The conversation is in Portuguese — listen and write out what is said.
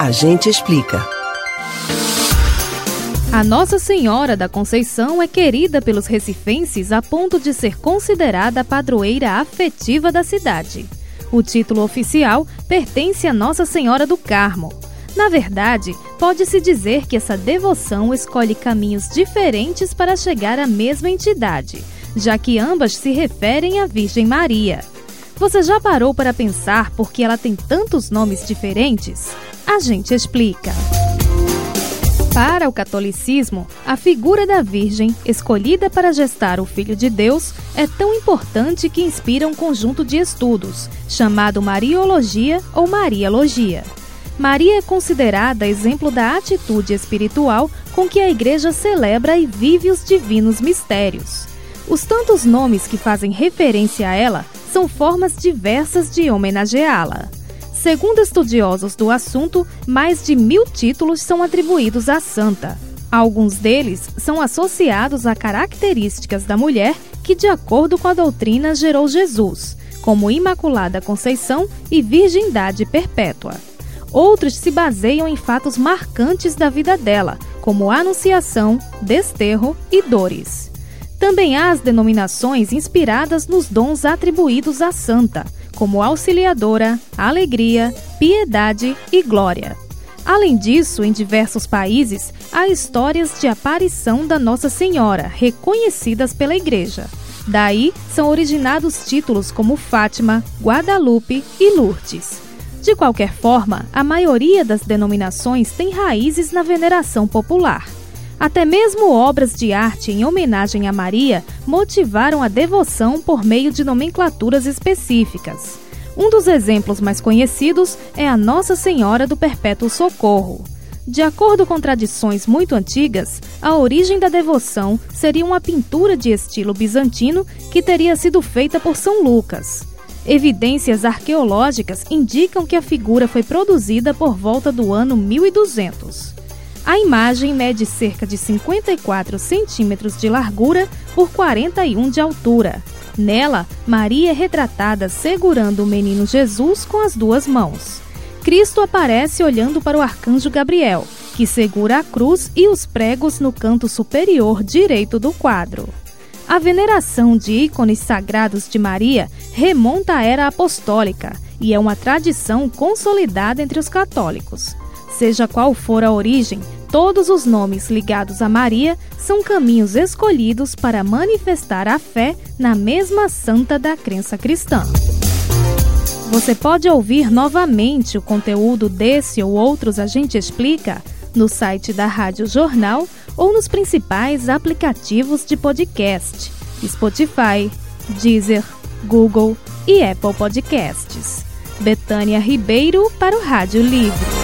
A gente explica. A Nossa Senhora da Conceição é querida pelos recifenses a ponto de ser considerada a padroeira afetiva da cidade. O título oficial pertence a Nossa Senhora do Carmo. Na verdade, pode-se dizer que essa devoção escolhe caminhos diferentes para chegar à mesma entidade, já que ambas se referem à Virgem Maria. Você já parou para pensar por que ela tem tantos nomes diferentes? A gente explica. Para o catolicismo, a figura da Virgem, escolhida para gestar o Filho de Deus, é tão importante que inspira um conjunto de estudos, chamado Mariologia ou Marialogia. Maria é considerada exemplo da atitude espiritual com que a Igreja celebra e vive os divinos mistérios. Os tantos nomes que fazem referência a ela são formas diversas de homenageá-la. Segundo estudiosos do assunto, mais de mil títulos são atribuídos à santa. Alguns deles são associados a características da mulher que, de acordo com a doutrina, gerou Jesus, como Imaculada Conceição e Virgindade Perpétua. Outros se baseiam em fatos marcantes da vida dela, como Anunciação, Desterro e Dores. Também há as denominações inspiradas nos dons atribuídos à santa, como auxiliadora, alegria, piedade e glória. Além disso, em diversos países, há histórias de aparição da Nossa Senhora, reconhecidas pela Igreja. Daí são originados títulos como Fátima, Guadalupe e Lourdes. De qualquer forma, a maioria das denominações tem raízes na veneração popular. Até mesmo obras de arte em homenagem a Maria motivaram a devoção por meio de nomenclaturas específicas. Um dos exemplos mais conhecidos é a Nossa Senhora do Perpétuo Socorro. De acordo com tradições muito antigas, a origem da devoção seria uma pintura de estilo bizantino que teria sido feita por São Lucas. Evidências arqueológicas indicam que a figura foi produzida por volta do ano 1200. A imagem mede cerca de 54 centímetros de largura por 41 de altura. Nela, Maria é retratada segurando o menino Jesus com as duas mãos. Cristo aparece olhando para o arcanjo Gabriel, que segura a cruz e os pregos no canto superior direito do quadro. A veneração de ícones sagrados de Maria remonta à era apostólica e é uma tradição consolidada entre os católicos. Seja qual for a origem, todos os nomes ligados a Maria são caminhos escolhidos para manifestar a fé na mesma santa da crença cristã. Você pode ouvir novamente o conteúdo desse ou outros A Gente Explica no site da Rádio Jornal ou nos principais aplicativos de podcast: Spotify, Deezer, Google e Apple Podcasts. Betânia Ribeiro para o Rádio Livre.